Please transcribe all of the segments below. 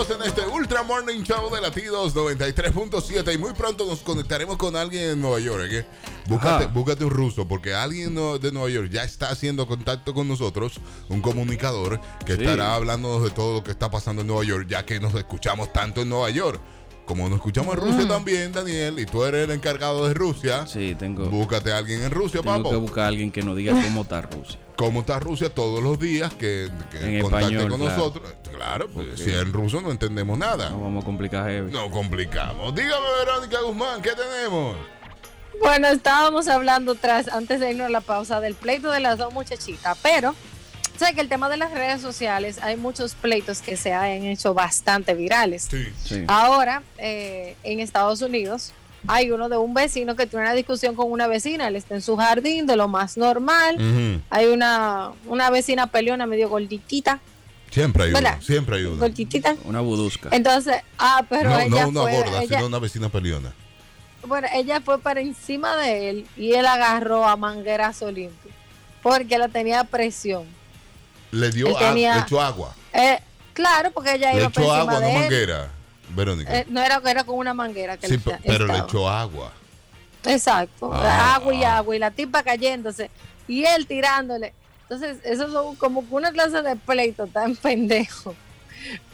Seguimos en este Ultra Morning Show de Latidos 93.7 y muy pronto nos conectaremos con alguien en Nueva York. ¿eh? Búscate, un ruso porque alguien de Nueva York ya está haciendo contacto con nosotros, un comunicador que Sí. estará hablándonos de todo lo que está pasando en Nueva York, ya que nos escuchamos tanto en Nueva York. Como nos escuchamos en Rusia también, Daniel, y tú eres el encargado de Rusia, Sí, tengo, búscate a alguien en Rusia, tengo que papo. buscar a alguien que nos diga cómo está Rusia. ¿Cómo está Rusia todos los días? Que, que En contacte español, con claro. nosotros. Claro, pues, si en ruso no entendemos nada. No vamos a complicar heavy. No complicamos. Dígame, Verónica Guzmán, ¿qué tenemos? Bueno, estábamos hablando tras, antes de irnos a la pausa, del pleito de las dos muchachitas, pero sé que el tema de las redes sociales, hay muchos pleitos que se han hecho bastante virales. Sí. Sí. Ahora, eh, en Estados Unidos, hay uno de un vecino que tiene una discusión con una vecina, él está en su jardín, de lo más normal. Hay una, una vecina peleona medio gorditita, Siempre hay uno. Siempre hay gorditita. Una budusca. Entonces, ah, pero no, ella no una fue, gorda, ella- sino una vecina peleona. Bueno, ella fue para encima de él y él agarró a manguerazo limpio porque la tenía presión. Le dio Él a- tenía- le echó agua. Eh, claro, porque ella Le iba echó encima agua, no de él. manguera. Verónica. Eh, no era, era con una manguera que sí, esta- pero le echó agua. Exacto, Ah, agua y agua y la tipa cayéndose y él tirándole. Entonces, eso es como una clase de pleito tan pendejo,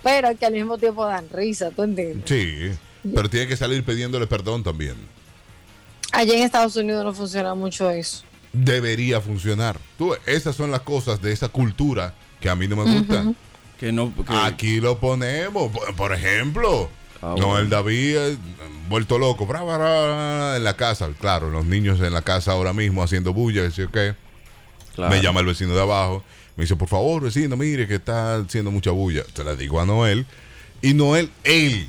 pero que al mismo tiempo dan risa, ¿tú entiendes? Sí. Pero tiene que salir pidiéndole perdón también. Allá en Estados Unidos no funciona mucho eso. Debería funcionar. Tú, esas son las cosas de esa cultura que a mí no me gustan. Que no. que- Aquí lo ponemos. Por, ejemplo, Ah, no bueno. el David eh, vuelto loco. bra, bra, bra, en la casa. Claro, los niños en la casa ahora mismo haciendo bulla. Decir, ¿qué? claro. Me llama el vecino de abajo. Me dice, por favor, vecino, mire que está haciendo mucha bulla. Te la digo a Noel. Y Noel, él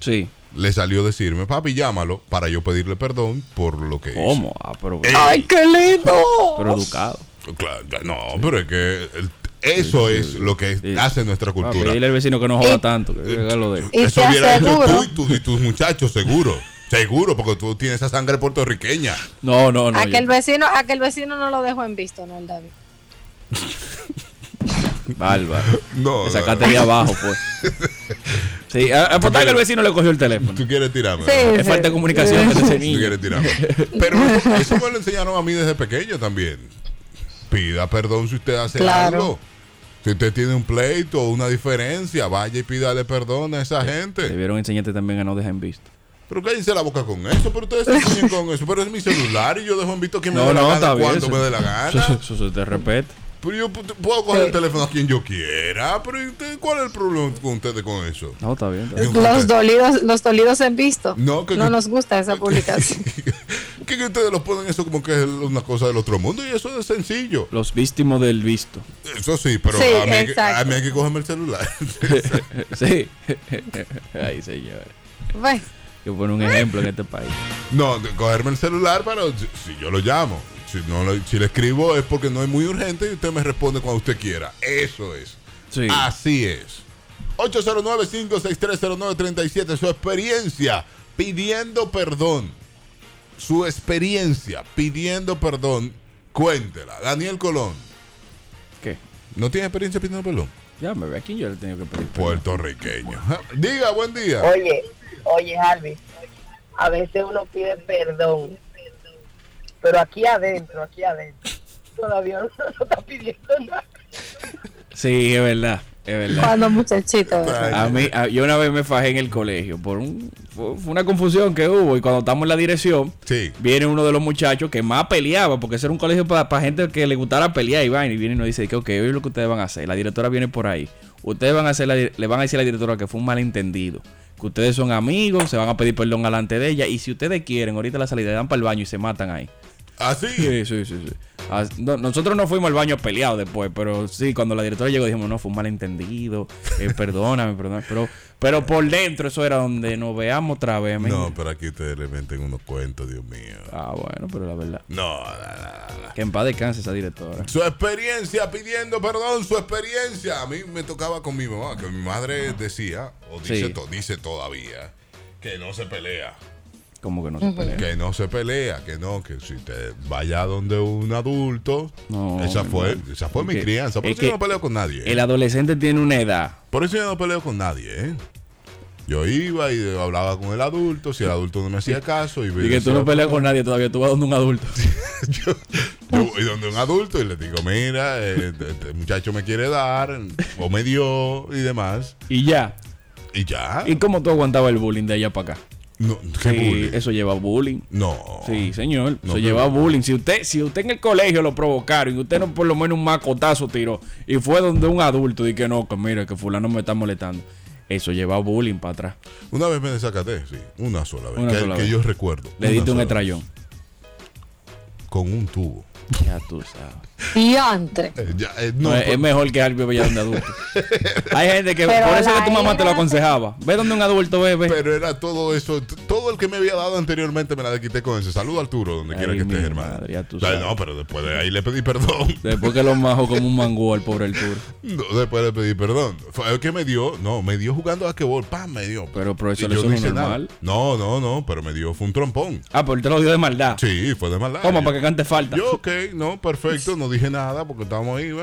Sí. le salió a decirme, papi, llámalo para yo pedirle perdón por lo que ¿Cómo? Ah, pero. ¡Ay, qué lindo! Pero educado. hizo. Claro, no, pero es que el- eso es lo que Sí. hace nuestra Ah, cultura. pedirle al vecino que no joda tanto. Que haga lo de. Y Eso hubiera hecho tú y, tu- y tus muchachos, seguro. Seguro, porque tú tienes esa sangre puertorriqueña. No, no, no. aquel yo- vecino, aquel vecino no lo dejó en visto, ¿no, el David? Bárbaro. No, Te no, sacaste de abajo, pues. Sí, a- apostar que el vecino le cogió el teléfono. Tú quieres tirarme. Sí. ¿no? Es falta de comunicación de ese Tú niño. quieres tirarme. Pero eso, eso me lo enseñaron a mí desde pequeño también. Pida perdón si usted hace Claro. algo. Si usted tiene un pleito o una diferencia, vaya y pídale perdón a esa gente. Debieron enseñarte también a no dejar en visto. Pero cállense la boca con eso, pero ustedes se enseñan con eso. Pero es mi celular y yo dejo en visto que me No, dé la no, gana está bien. cuando eso- me dé la Eso, gana. eso, eso te respeta. Pero yo pu- puedo coger el teléfono a quien yo quiera. Pero ¿y usted, ¿cuál es el problema con ustedes con eso? No, está bien. está bien. Yo- Los dolidos, los dolidos en visto. No, que- no nos gusta esa publicación. que, que ustedes lo ponen eso como que es una cosa del otro mundo y eso es sencillo. Los víctimos del visto. Eso sí, pero Sí, a, mí hay que, exacto. a mí hay que cogerme el celular. sí. Ay, señor. Bueno, Que pone un ejemplo en este país. no, cogerme el celular, pero si, si yo lo llamo. Si, no lo- si le escribo es porque no es muy urgente y usted me responde cuando usted quiera. Eso es. Sí. Así es. 809-56309-37. Su experiencia pidiendo perdón. Su experiencia pidiendo perdón. Cuéntela. Daniel Colón. ¿Qué? ¿No tiene experiencia pidiendo perdón? Ya me ve aquí yo le tengo que pedir. perdón. Puertorriqueño. Diga, buen día. Oye, oye, Harvey, a veces uno pide perdón, pero aquí adentro, aquí adentro, todavía uno no está pidiendo nada. Sí, es verdad. Es verdad. cuando muchachito. A mí, a- yo una vez me fajé en el colegio por un, fue, una confusión que hubo y cuando estamos en la dirección, Sí. viene uno de los muchachos que más peleaba, porque ese era un colegio para gente que le gustara pelear y vaina, y viene y nos dice que, ok, hoy es lo que ustedes van a hacer. La directora viene por ahí. Ustedes van a hacer la le van a decir a la directora que fue un malentendido. Que ustedes son amigos, se van a pedir perdón delante de ella. Y si ustedes quieren, ahorita la salida le dan para el baño y se matan ahí. Así. Sí, sí, sí. sí. Ah, no, nosotros no fuimos al baño peleados después, pero sí, cuando la directora llegó dijimos, no, fue un malentendido, eh, perdóname, perdóname. Pero, pero por dentro eso era donde nos veamos otra vez. No, pero aquí ustedes le meten unos cuentos, Dios mío. Ah, bueno, pero la verdad. No, no, no. Que en paz descanse esa directora. Su experiencia pidiendo perdón, su experiencia. A mí me tocaba con mi mamá, que mi madre decía, o dice, Sí. to- dice todavía, que no se pelea. Como que no se pelea. Que no se pelea, que no, que si te vaya donde un adulto. No, esa fue, no. esa fue Es mi que- crianza. Por es eso yo no peleo con nadie. ¿eh? El adolescente tiene una edad. Por eso yo no peleo con nadie, ¿eh? Yo iba y hablaba con el adulto, si el adulto no me hacía caso. Y, Y que tú no peleas con nadie todavía, tú vas donde un adulto. yo, yo voy donde un adulto y le digo, mira, eh, este muchacho me quiere dar, o me dio y demás. Y ya. Y ya. ¿Y cómo tú aguantabas el bullying de allá para acá? No, ¿qué Sí, bullying? Eso lleva bullying. No. Sí, señor. No, eso lleva bullying. Si usted, si usted en el colegio lo provocaron y usted no por lo menos un macotazo tiró y fue donde un adulto y que no, que mira, que fulano me está molestando. Eso lleva bullying para atrás. Una vez me desacaté, sí. Una sola vez. Una que sola que vez. yo recuerdo. Le diste un estrellón. Con un tubo. Ya tú sabes. Diantre. Eh, ya, eh, No, no, es, es mejor que Albi vaya donde adulto. Hay gente que, Pero por eso es la que tu mamá te lo era- aconsejaba. Ve donde un adulto ve, ve. Pero era todo eso, t- todo el que me había dado anteriormente me la quité con ese. Saludo Arturo, donde Ay, quiera que estés, hermano. madre, ya tú Ay, sabes. no, pero después de ahí le pedí perdón. Después que lo majo como un mangú al pobre Arturo. No, después le pedí perdón. Fue el que me dio, no, me dio jugando a quebol, pam, me dio. Pero, pero eso yo suena hice nada. normal. No, no, no, pero me dio, fue un trompón. Ah, pero él te lo dio de maldad. Sí, fue de maldad. ¿Cómo? Yo- Para que cante falta. Yo, ok, no, perfecto, no dije nada porque estábamos ahí.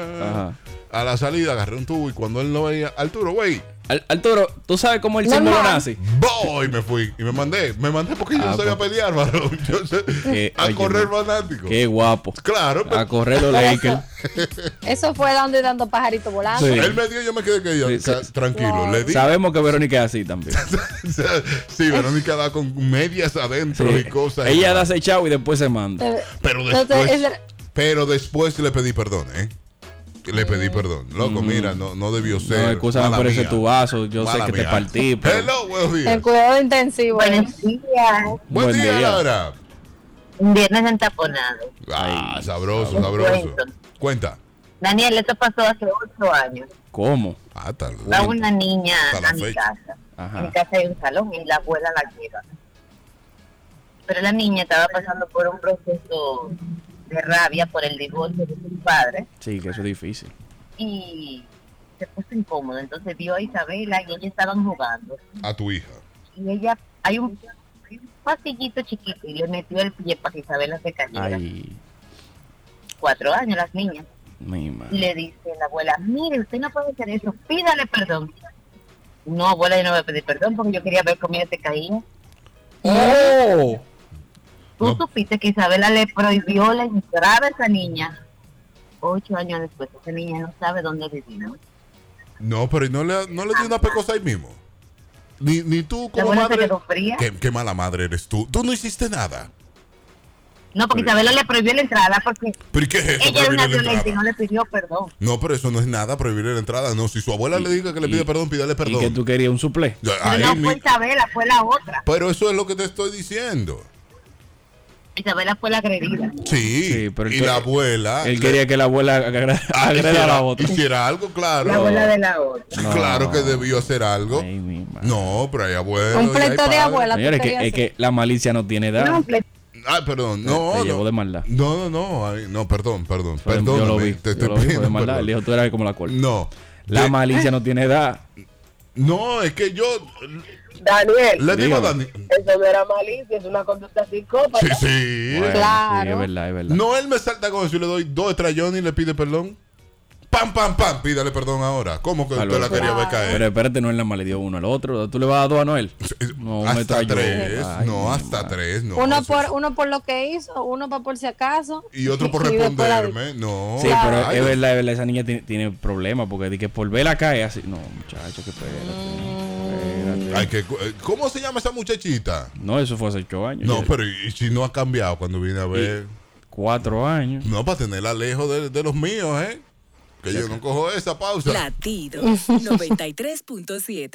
A la salida agarré un tubo y cuando él no veía, Arturo, güey, Al- Arturo, ¿tú sabes cómo el símbolo nace? voy, me fui y me mandé. Me mandé porque yo Ah, no sabía pues. pelear, varón. Yo sé, Eh, a oye, correr fanático. Qué guapo. Claro, pero A correr los Lakers. Eso fue dando y dando pajaritos volando. Sí. él me dio, yo me quedé que yo, Sí, ca- sí. tranquilo. Le di. Sabemos que Verónica es así también. sí, Verónica da con medias adentro Sí. y cosas. Ella da ese chavo y después se manda. Pero Entonces, después, pero después le pedí perdón, ¿eh? Le pedí perdón. Loco, mira, no, no debió ser. Mm. No, escúchame por ese tu vaso. Yo Mala sé que te partí, pero. Hello, buenos días. el cuidado intensivo. Buenos días. Buen, Buen día, día. Laura. Un viernes entaponado. Ah, Ay, sabroso, sabroso. sabroso. Cuenta. Daniel, esto pasó hace ocho años. ¿Cómo? Ah, tal. Va una niña Hasta la a mi fecha. casa. Ajá. En mi casa hay un salón y la abuela la lleva. Pero la niña estaba pasando por un proceso de rabia por el divorcio de su padre Sí, que eso es difícil. y se puso incómoda. Entonces vio a Isabela y ellos estaban jugando. A tu hija. Y ella, hay un, hay un pasillito chiquito y le metió el pie para que Isabela se cayera. Ay, Cuatro años las niñas. mi Y le dice la abuela, mire, usted no puede hacer eso, pídale perdón. No, abuela, yo no voy a pedir perdón porque yo quería ver cómo ella te caía. ¡Oh! Tú No. supiste que Isabela le prohibió la entrada a esa niña. Ocho años después, esa niña no sabe dónde vivir. ¿no? No, pero ¿y no le, no le di una pecosa ahí mismo. Ni, ni tú como madre. quedó fría. ¿Qué, qué mala madre eres tú. Tú no hiciste nada. No, porque Isabela le prohibió la entrada porque ¿Pero qué es eso? ella era una violenta y no le pidió perdón. No, pero eso no es nada, prohibirle la entrada. No, si su abuela le diga que le pide y- perdón, pídale ¿Y que perdón. tú querías un suple? Ahí no mi- fue Isabela, fue la otra. Pero eso es lo que te estoy diciendo. Isabela fue la agredida. Sí, Sí, pero y la abuela. Él le- quería que la abuela agra- ah, agreda a la otra. hiciera algo, claro. La abuela de la otra. No. Claro que debió hacer algo. Ay, mi madre. No, pero hay abuelos. Un pleito de abuela. Señores, que, es que la malicia no tiene edad. No, Ah, perdón, no. te no. llevó de maldad. No, no, no, ay, no, perdón, perdón. Perdón, yo lo vi. te yo estoy lo vi, fue de pidiendo maldad. perdón. Él dijo, tú eras como la corte. No. La De- malicia no tiene edad. No, es que yo Daniel, le digo a Dígame. Dani. eso no era malicia, es una conducta psicópata. Sí, sí. Bueno, Claro. Sí, es verdad, es verdad. No, él me salta con eso y le doy dos estrellones y le pide perdón. Pam, pam, pam, pídale perdón ahora. ¿Cómo que usted la quería ver caer? Pero espérate, no él nada más le dio uno al otro. ¿Tú le vas a dar dos a Noel? No, hasta tres, Ay, no, hasta tres, no. uno, por, uno por lo que hizo, uno para por si acaso. Y otro por y la- responderme, no. Sí, Claro. pero Ay, es verdad, es verdad, esa niña tiene, tiene problemas porque di que por verla caer así. No, muchacho, que espérate. espérate. Ay, que, ¿Cómo se llama esa muchachita? No, eso fue hace ocho años. No, Ya- pero ¿y si no ha cambiado cuando viene a ver? Cuatro años. No, para tenerla lejos de, de los míos, ¿eh? Que yo no cojo esa pausa. Latido 93.7.